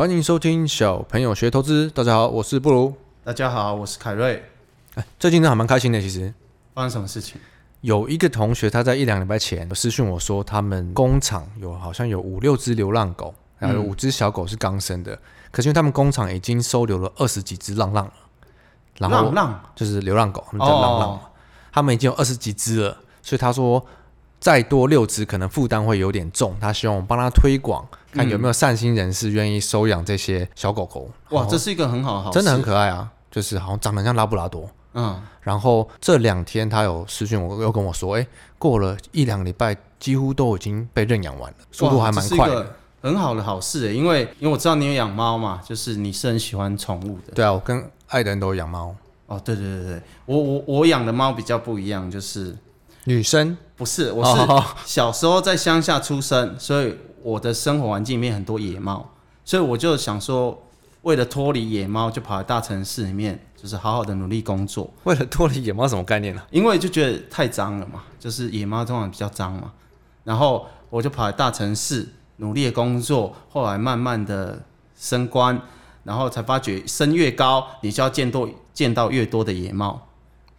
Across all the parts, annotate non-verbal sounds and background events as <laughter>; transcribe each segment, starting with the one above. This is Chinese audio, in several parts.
欢迎收听小朋友学投资。大家好，我是布鲁。大家好，我是凯瑞。哎，最近呢还蛮开心的。其实发生什么事情？有一个同学他在一两礼拜前有私讯我说，他们工厂有好像有五六只流浪狗，然后有五只小狗是刚生的。嗯、可是因为他们工厂已经收留了二十几只浪浪了，然后浪浪就是流浪狗，他们叫浪浪。哦、他们已经有二十几只了，所以他说。再多六只可能负担会有点重，他希望我们帮他推广，看有没有善心人士愿意收养这些小狗狗。哇，这是一个很好的好，真的很可爱啊！就是好像长得像拉布拉多。嗯，然后这两天他有私讯我，又跟我说，哎，过了一两个礼拜，几乎都已经被认养完了，速度还蛮快的。很好的好事诶，因为因为我知道你有养猫嘛，就是你是很喜欢宠物的。对啊，我跟爱的人都有养猫。哦，对对对对，我我我养的猫比较不一样，就是。女生不是，我是小时候在乡下出生，所以我的生活环境里面很多野猫，所以我就想说，为了脱离野猫，就跑来大城市里面，就是好好的努力工作。为了脱离野猫什么概念呢？因为就觉得太脏了嘛，就是野猫通常比较脏嘛，然后我就跑来大城市努力的工作，后来慢慢的升官，然后才发觉升越高，你就要见多见到越多的野猫。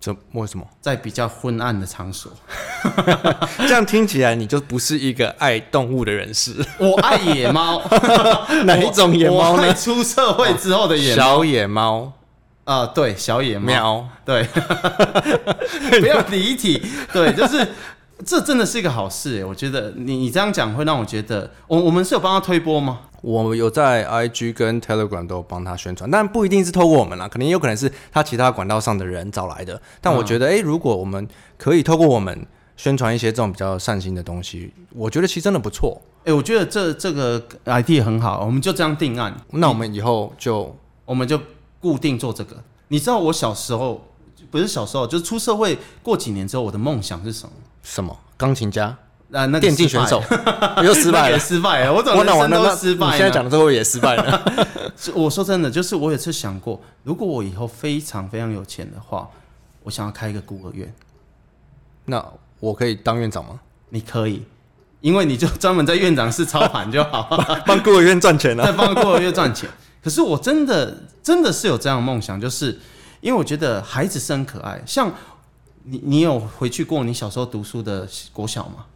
这为什么？在比较昏暗的场所？<laughs> 这样听起来你就不是一个爱动物的人士。我爱野猫，<laughs> 哪一种野猫呢？出社会之后的野猫，小野猫。啊、呃，对，小野猫，喵。对，<laughs> 不要离题，对，就是这真的是一个好事哎，我觉得。你你这样讲会让我觉得，我我们是有帮他推波吗？我有在 IG 跟 Telegram 都帮他宣传，但不一定是透过我们啦，可能也有可能是他其他管道上的人找来的。但我觉得，哎、嗯欸，如果我们可以透过我们宣传一些这种比较善心的东西，我觉得其实真的不错。哎、欸，我觉得这这个 idea 很好，我们就这样定案。那我们以后就我们就固定做这个。你知道我小时候不是小时候，就是出社会过几年之后，我的梦想是什么？什么？钢琴家？啊，那个、电竞选手 <laughs> 又失败了，失败了。我怎么人生都失败现在讲的最后也失败了。<laughs> 我说真的，就是我有次想过，如果我以后非常非常有钱的话，我想要开一个孤儿院。那我可以当院长吗？你可以，因为你就专门在院长室操盘就好，帮孤儿院赚钱了、啊。<laughs> 在帮孤儿院赚钱。可是我真的真的是有这样的梦想，就是因为我觉得孩子是很可爱。像你，你有回去过你小时候读书的国小吗？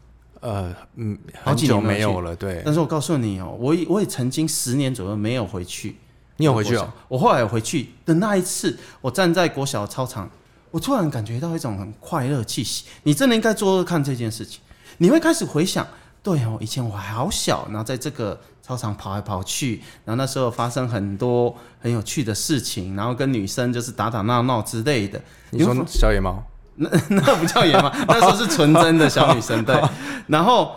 呃，嗯，好久没有了，对。但是我告诉你哦，我也我也曾经十年左右没有回去。你有回去哦？我后来有回去的那一次，我站在国小操场，我突然感觉到一种很快乐气息。你真的应该做做看这件事情，你会开始回想，对哦，以前我还好小，然后在这个操场跑来跑去，然后那时候发生很多很有趣的事情，然后跟女生就是打打闹闹之类的。你说小野猫？那 <laughs> 那不叫野吗？<laughs> 那时候是纯真的小女生，对。然后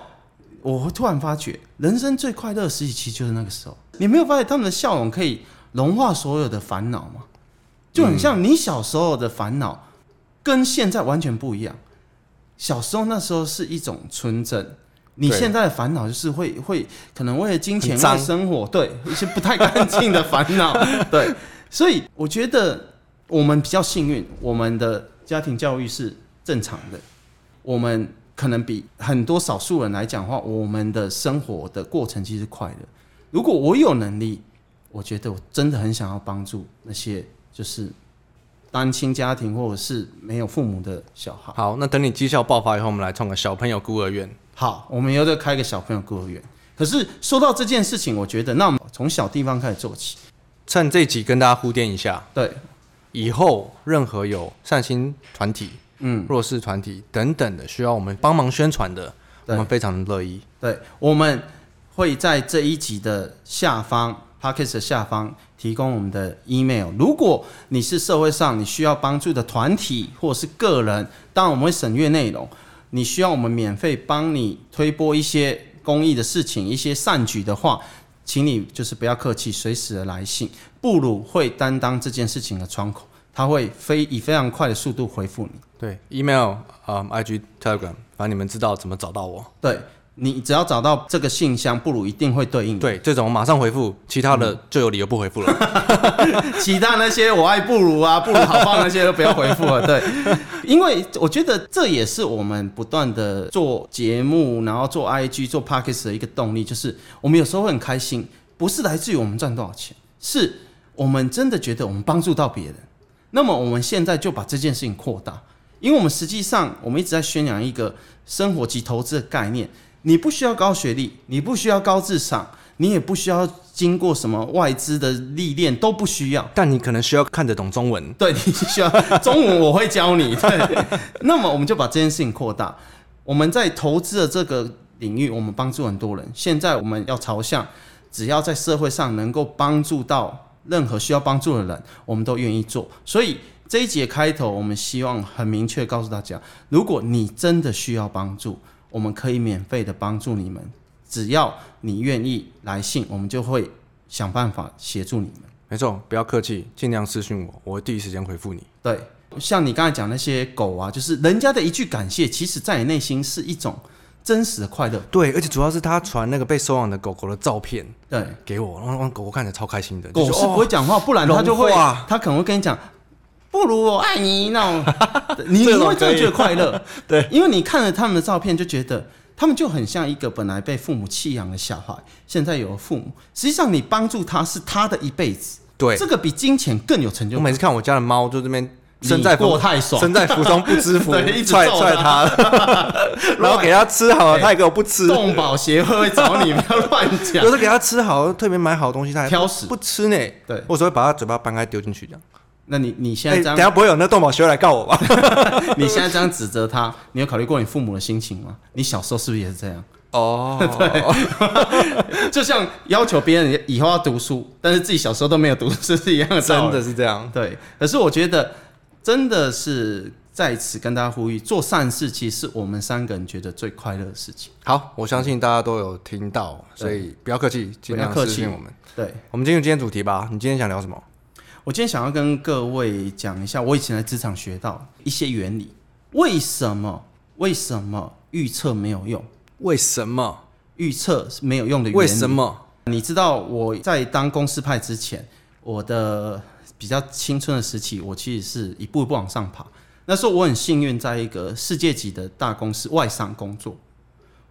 我突然发觉，人生最快乐的时期就是那个时候。你没有发现他们的笑容可以融化所有的烦恼吗？就很像你小时候的烦恼，跟现在完全不一样。小时候那时候是一种纯真，你现在的烦恼就是会会可能为了金钱、为了生活，对一些不太干净的烦恼，对。<laughs> 所以我觉得我们比较幸运，我们的。家庭教育是正常的，我们可能比很多少数人来讲的话，我们的生活的过程其实快的。如果我有能力，我觉得我真的很想要帮助那些就是单亲家庭或者是没有父母的小孩。好，那等你绩效爆发以后，我们来创个小朋友孤儿院。好，我们以后就开个小朋友孤儿院。可是说到这件事情，我觉得那我们从小地方开始做起。趁这集跟大家铺垫一下。对。以后任何有善心团体、嗯，弱势团体等等的需要我们帮忙宣传的，我们非常的乐意。对，我们会在这一集的下方，Podcast 的下方提供我们的 email。如果你是社会上你需要帮助的团体或是个人，当然我们会审阅内容。你需要我们免费帮你推播一些公益的事情、一些善举的话。请你就是不要客气，随时的来信，布鲁会担当这件事情的窗口，他会非以非常快的速度回复你。对，email 啊、um,，IG、Telegram，反正你们知道怎么找到我。对。你只要找到这个信箱，不如一定会对应。对，这种马上回复，其他的就有理由不回复了。嗯、<laughs> 其他那些我爱不如啊，不如好棒那些都不要回复了。对，因为我觉得这也是我们不断的做节目，然后做 IG、做 Podcast 的一个动力，就是我们有时候会很开心，不是来自于我们赚多少钱，是我们真的觉得我们帮助到别人。那么我们现在就把这件事情扩大，因为我们实际上我们一直在宣扬一个生活及投资的概念。你不需要高学历，你不需要高智商，你也不需要经过什么外资的历练，都不需要。但你可能需要看得懂中文。对，<laughs> 你需要中文，我会教你。对，那么我们就把这件事情扩大。我们在投资的这个领域，我们帮助很多人。现在我们要朝向，只要在社会上能够帮助到任何需要帮助的人，我们都愿意做。所以这一节开头，我们希望很明确告诉大家：如果你真的需要帮助，我们可以免费的帮助你们，只要你愿意来信，我们就会想办法协助你们。没错，不要客气，尽量私信我，我会第一时间回复你。对，像你刚才讲那些狗啊，就是人家的一句感谢，其实在你内心是一种真实的快乐。对，而且主要是他传那个被收养的狗狗的照片，对，给我，让让狗狗看着超开心的。狗是不会讲话，不然它就会，它可能会跟你讲。不如我爱你那种，<laughs> 你你会真的觉得快乐，<laughs> 对，因为你看了他们的照片，就觉得他们就很像一个本来被父母弃养的小孩，现在有了父母。实际上，你帮助他是他的一辈子，对，这个比金钱更有成就感。我每次看我家的猫，就这边身在福太爽，身在福中不知福，<laughs> 踹踹他，然后给他吃好了，他也给我不吃。动保协会会找你，不要乱讲。有时候给他吃好，特别买好东西，他还挑食不吃呢。对，或者会把他嘴巴掰开丢进去这样。那你你现在这样，等下不会有那动保协会来告我吧？<laughs> 你现在这样指责他，你有考虑过你父母的心情吗？你小时候是不是也是这样？哦，<laughs> 对，<laughs> 就像要求别人以后要读书，但是自己小时候都没有读书是一样的，真的是这样。对，可是我觉得真的是在此跟大家呼吁，做善事其实是我们三个人觉得最快乐的事情。好，我相信大家都有听到，所以不要客气，尽量客气我们。对，我们进入今天主题吧。你今天想聊什么？我今天想要跟各位讲一下，我以前在职场学到一些原理。为什么？为什么预测没有用？为什么预测是没有用的原理？为什么？你知道我在当公司派之前，我的比较青春的时期，我其实是一步一步往上爬。那时候我很幸运，在一个世界级的大公司外商工作。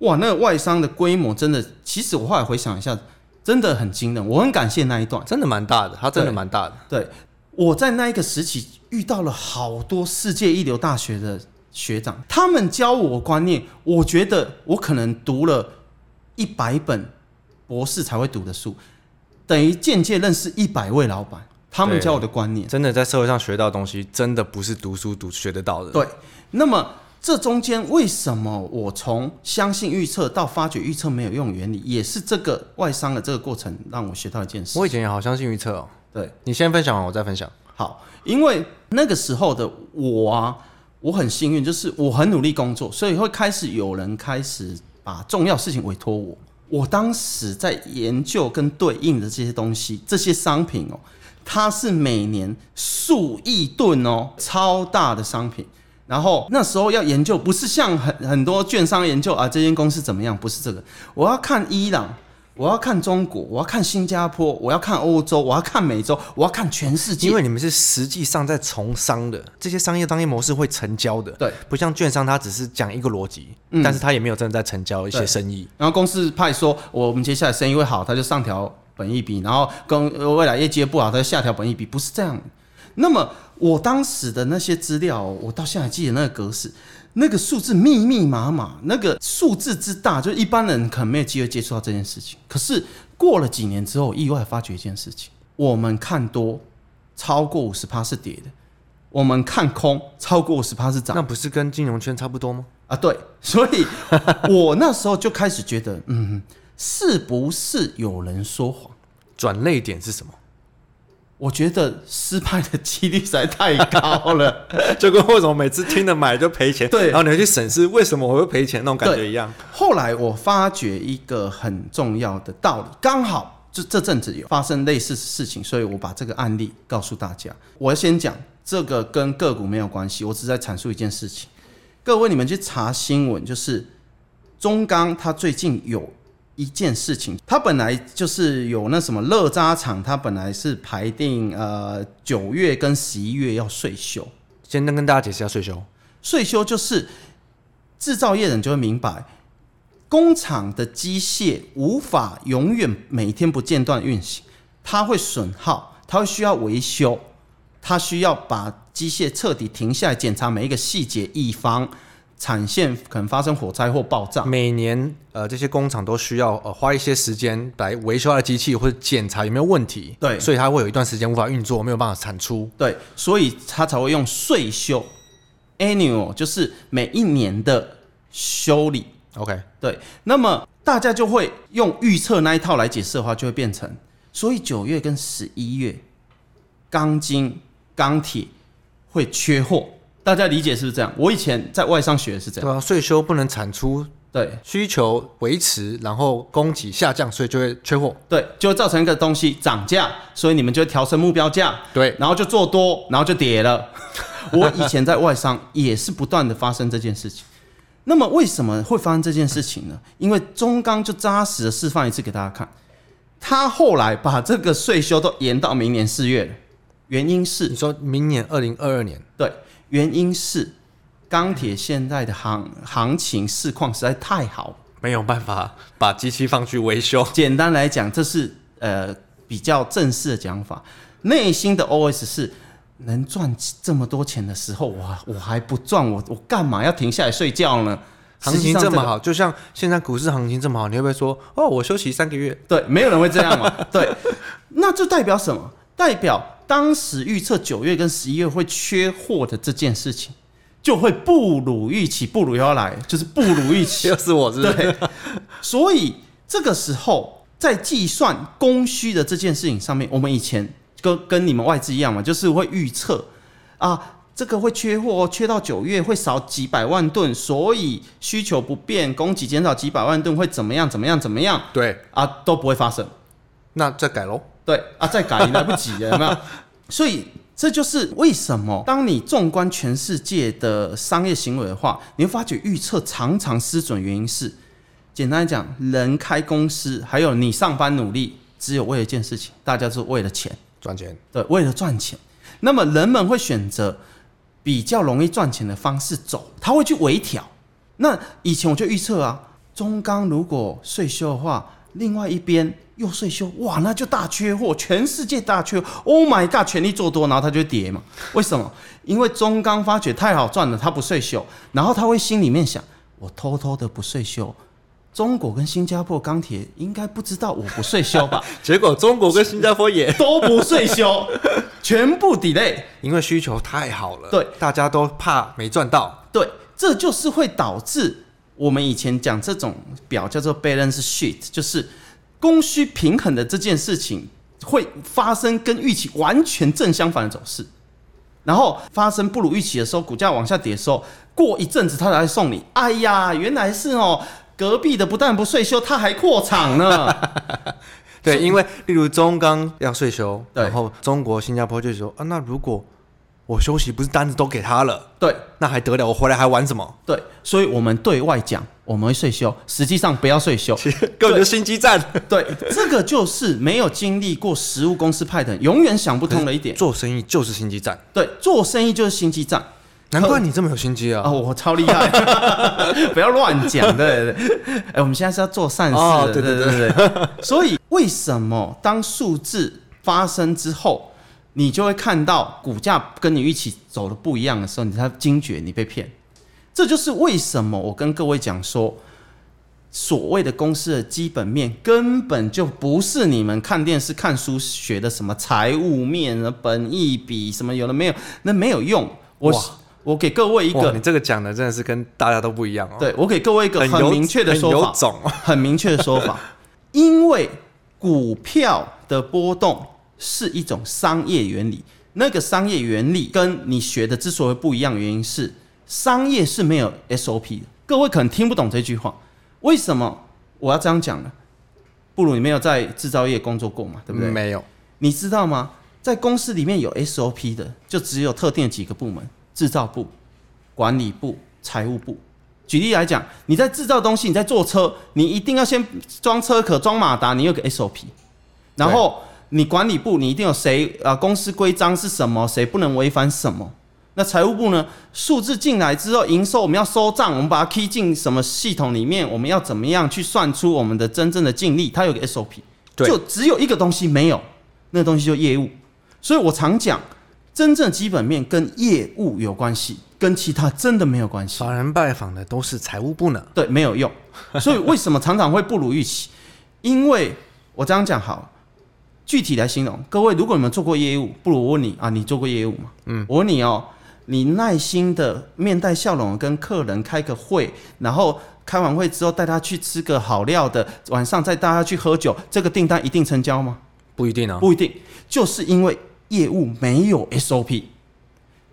哇，那个外商的规模真的，其实我后来回想一下。真的很惊人，我很感谢那一段，真的蛮大的，他真的蛮大的。对，对，我在那一个时期遇到了好多世界一流大学的学长，他们教我观念，我觉得我可能读了一百本博士才会读的书，等于间接认识一百位老板，他们教我的观念，真的在社会上学到的东西，真的不是读书读学得到的。对，那么。这中间为什么我从相信预测到发觉预测没有用原理，也是这个外商的这个过程让我学到一件事。我以前也好相信预测哦。对，你先分享完，我再分享。好，因为那个时候的我啊，我很幸运，就是我很努力工作，所以会开始有人开始把重要事情委托我。我当时在研究跟对应的这些东西，这些商品哦，它是每年数亿吨哦，超大的商品。然后那时候要研究，不是像很很多券商研究啊，这间公司怎么样？不是这个，我要看伊朗，我要看中国，我要看新加坡，我要看欧洲，我要看美洲，我要看全世界。因为你们是实际上在从商的，这些商业商业模式会成交的。对，不像券商，它只是讲一个逻辑，嗯、但是它也没有真的在成交一些生意。然后公司派说，我们接下来生意会好，他就上调本益比，然后跟未来业绩不好，他就下调本益比，不是这样。那么我当时的那些资料，我到现在还记得那个格式，那个数字密密麻麻，那个数字之大，就一般人可能没有机会接触到这件事情。可是过了几年之后，意外发觉一件事情：我们看多超过五十趴是跌的，我们看空超过五十趴是涨。那不是跟金融圈差不多吗？啊，对。所以我那时候就开始觉得，嗯，是不是有人说谎？转泪点是什么？我觉得失败的几率实在太高了，<laughs> 就跟为什么每次听了买就赔钱，对，然后你会去审视为什么我会赔钱那种感觉一样。后来我发觉一个很重要的道理，刚好就这阵子有发生类似事情，所以我把这个案例告诉大家。我要先讲这个跟个股没有关系，我只是在阐述一件事情。各位，你们去查新闻，就是中钢它最近有。一件事情，它本来就是有那什么乐轧厂，它本来是排定呃九月跟十一月要税休。先跟跟大家解释一下税休。税休就是制造业人就会明白，工厂的机械无法永远每天不间断运行，它会损耗，它会需要维修，它需要把机械彻底停下来检查每一个细节，以防。产线可能发生火灾或爆炸，每年呃这些工厂都需要呃花一些时间来维修它的机器或者检查有没有问题，对，所以它会有一段时间无法运作，没有办法产出，对，所以它才会用岁修。Annual 就是每一年的修理，OK，对，那么大家就会用预测那一套来解释的话，就会变成，所以九月跟十一月钢筋钢铁会缺货。大家理解是不是这样？我以前在外商学的是这样。对啊，税收不能产出，对，需求维持，然后供给下降，所以就会缺货，对，就会造成一个东西涨价，所以你们就会调升目标价，对，然后就做多，然后就跌了。<laughs> 我以前在外商也是不断的发生这件事情。那么为什么会发生这件事情呢？因为中钢就扎实的示范一次给大家看，他后来把这个税收都延到明年四月了，原因是你说明年二零二二年，对。原因是钢铁现在的行行情市况实在太好，没有办法把机器放去维修。简单来讲，这是呃比较正式的讲法。内心的 OS 是：能赚这么多钱的时候，我我还不赚，我我干嘛要停下来睡觉呢？行情这么好，就像现在股市行情这么好，你会不会说哦，我休息三个月？对，没有人会这样嘛。对，那这代表什么？代表。当时预测九月跟十一月会缺货的这件事情，就会不如预期，不如要来，就是不如预期，<laughs> 又是我是不是？对，所以这个时候在计算供需的这件事情上面，我们以前跟跟你们外资一样嘛，就是会预测啊，这个会缺货，缺到九月会少几百万吨，所以需求不变，供给减少几百万吨会怎么样？怎么样？怎么样？对啊，都不会发生，那再改喽。对啊，再改也来不及了，有没有？<laughs> 所以这就是为什么，当你纵观全世界的商业行为的话，你会发觉预测常常失准。原因是，简单来讲，人开公司，还有你上班努力，只有为了一件事情，大家是为了钱，赚钱。对，为了赚钱。那么人们会选择比较容易赚钱的方式走，他会去微调。那以前我就预测啊，中钢如果税修的话，另外一边。又税修哇，那就大缺货，全世界大缺货。Oh my god，全力做多，然后它就跌嘛？为什么？因为中钢发觉太好赚了，它不税修，然后他会心里面想：我偷偷的不税修，中国跟新加坡钢铁应该不知道我不税修吧？<laughs> 结果中国跟新加坡也 <laughs> 都不税修，全部 delay，因为需求太好了。对，大家都怕没赚到。对，这就是会导致我们以前讲这种表叫做 balance sheet，就是。供需平衡的这件事情会发生跟预期完全正相反的走势，然后发生不如预期的时候，股价往下跌的时候，过一阵子他才送你，哎呀，原来是哦，隔壁的不但不岁修，他还扩厂呢。<laughs> 对，因为例如中钢要岁修，然后中国、新加坡就说啊，那如果。我休息不是单子都给他了，对，那还得了？我回来还玩什么？对，所以我们对外讲我们会睡休，实际上不要睡休，<laughs> 根本就心机战。对，这个就是没有经历过实务公司派的人永远想不通的一点。做生意就是心机战，对，做生意就是心机战。难怪你这么有心机啊！哦，我超厉害，<laughs> 不要乱讲。对对对，哎、欸，我们现在是要做善事的。对对对对。所以为什么当数字发生之后？你就会看到股价跟你一起走的不一样的时候，你才惊觉你被骗。这就是为什么我跟各位讲说，所谓的公司的基本面根本就不是你们看电视、看书学的什么财务面、本益比什么有的没有，那没有用。我我给各位一个，你这个讲的真的是跟大家都不一样哦。对，我给各位一个很明确的说法，很明确的说法，因为股票的波动。是一种商业原理，那个商业原理跟你学的之所以不一样，原因是商业是没有 SOP 的。各位可能听不懂这句话，为什么我要这样讲呢？不如你没有在制造业工作过嘛，对不对？没有。你知道吗？在公司里面有 SOP 的，就只有特定的几个部门：制造部、管理部、财务部。举例来讲，你在制造东西，你在做车，你一定要先装车壳、装马达，你有个 SOP，然后。你管理部，你一定有谁啊？公司规章是什么？谁不能违反什么？那财务部呢？数字进来之后，营收我们要收账，我们把它 key 进什么系统里面？我们要怎么样去算出我们的真正的净利？它有个 SOP，对就只有一个东西没有，那个东西就业务。所以我常讲，真正基本面跟业务有关系，跟其他真的没有关系。法人拜访的都是财务部呢，对，没有用。所以为什么常常会不如预期？因为我这样讲好。具体来形容，各位，如果你们做过业务，不如我问你啊，你做过业务吗？嗯，我问你哦，你耐心的面带笑容跟客人开个会，然后开完会之后带他去吃个好料的，晚上再带他去喝酒，这个订单一定成交吗？不一定啊，不一定，就是因为业务没有 SOP，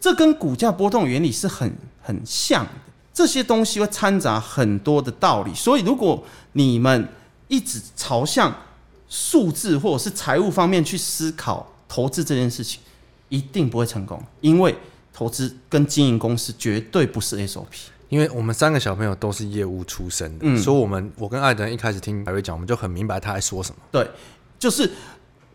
这跟股价波动原理是很很像的，这些东西会掺杂很多的道理，所以如果你们一直朝向。数字或者是财务方面去思考投资这件事情，一定不会成功，因为投资跟经营公司绝对不是 SOP。因为我们三个小朋友都是业务出身的，嗯，所以我们我跟艾德一开始听白瑞讲，我们就很明白他在说什么。对，就是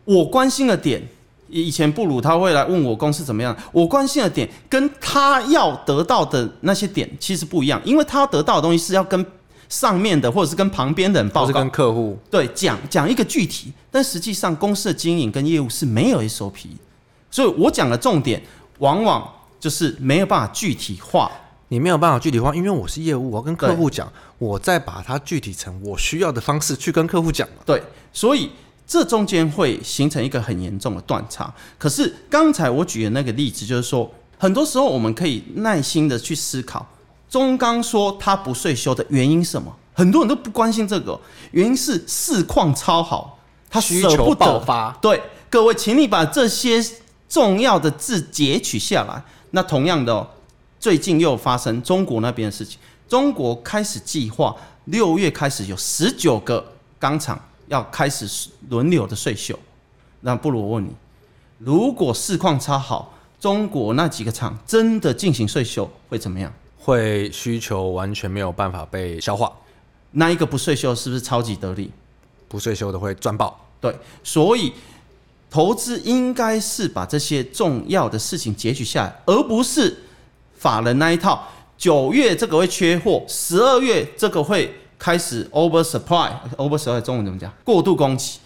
我关心的点，以前布鲁他会来问我公司怎么样，我关心的点跟他要得到的那些点其实不一样，因为他要得到的东西是要跟。上面的或者是跟旁边的人报告，是跟客户对讲讲一个具体，但实际上公司的经营跟业务是没有 SOP，所以我讲的重点往往就是没有办法具体化。你没有办法具体化，因为我是业务，我要跟客户讲，我再把它具体成我需要的方式去跟客户讲。对，所以这中间会形成一个很严重的断差。可是刚才我举的那个例子，就是说，很多时候我们可以耐心的去思考。中钢说他不税收的原因是什么？很多人都不关心这个，原因是市况超好，他需求爆发。对，各位，请你把这些重要的字截取下来。那同样的哦，最近又发生中国那边的事情，中国开始计划六月开始有十九个钢厂要开始轮流的税休。那不如我问你，如果市况超好，中国那几个厂真的进行税休会怎么样？会需求完全没有办法被消化，那一个不税休是不是超级得利？不税休的会赚爆。对，所以投资应该是把这些重要的事情截取下来，而不是法人那一套。九月这个会缺货，十二月这个会开始 over supply，over supply 中文怎么讲？过度供给。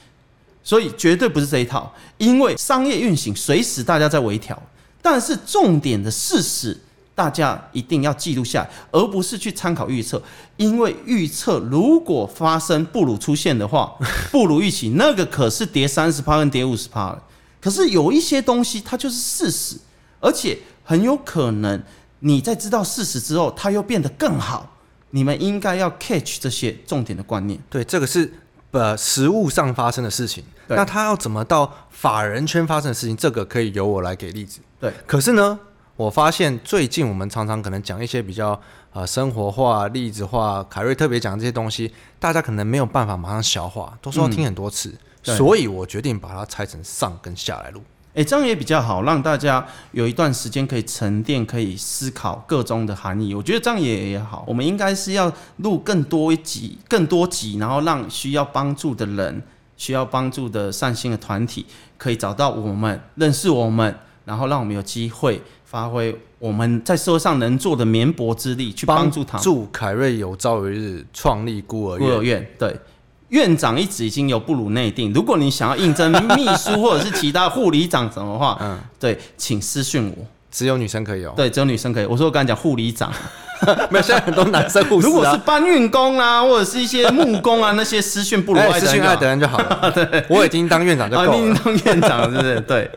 所以绝对不是这一套，因为商业运行随时大家在微调，但是重点的事实。大家一定要记录下来，而不是去参考预测，因为预测如果发生布鲁出现的话，<laughs> 不如预期，那个可是跌三十趴跟跌五十趴了。可是有一些东西它就是事实，而且很有可能你在知道事实之后，它又变得更好。你们应该要 catch 这些重点的观念。对，这个是呃实物上发生的事情。对那它要怎么到法人圈发生的事情？这个可以由我来给例子。对，可是呢？我发现最近我们常常可能讲一些比较呃生活化、例子化，凯瑞特别讲这些东西，大家可能没有办法马上消化，都说要听很多次，嗯、所以我决定把它拆成上跟下来录。诶、欸，这样也比较好，让大家有一段时间可以沉淀，可以思考各中的含义。我觉得这样也也好。我们应该是要录更多一集、更多集，然后让需要帮助的人、需要帮助的善心的团体，可以找到我们、认识我们，然后让我们有机会。发挥我们在社会上能做的绵薄之力，去帮助他。祝凯瑞有朝一日创立孤儿院。孤儿院，对，院长一直已经有布鲁内定。如果你想要应征秘书或者是其他护理长什么的话，嗯，对，请私讯我。只有女生可以哦。对，只有女生可以。我说我刚才讲护理长。<laughs> 没有，现在很多男生护士、啊、如果是搬运工啊，或者是一些木工啊，那些私讯不如爱 <laughs> 私讯爱德恩就好了。<laughs> 对，我已经当院长就够了。已经当院长了，是不是？对。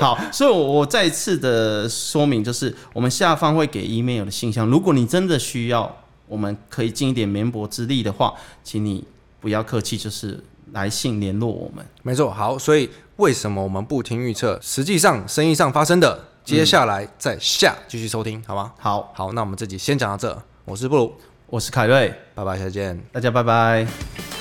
好，所以，我我再次的说明，就是我们下方会给 email 的信箱。如果你真的需要，我们可以尽一点绵薄之力的话，请你不要客气，就是来信联络我们。没错。好，所以为什么我们不听预测？实际上，生意上发生的。接下来再下继续收听，好吗？好好，那我们这集先讲到这。我是布鲁，我是凯瑞，拜拜，下次见，大家拜拜。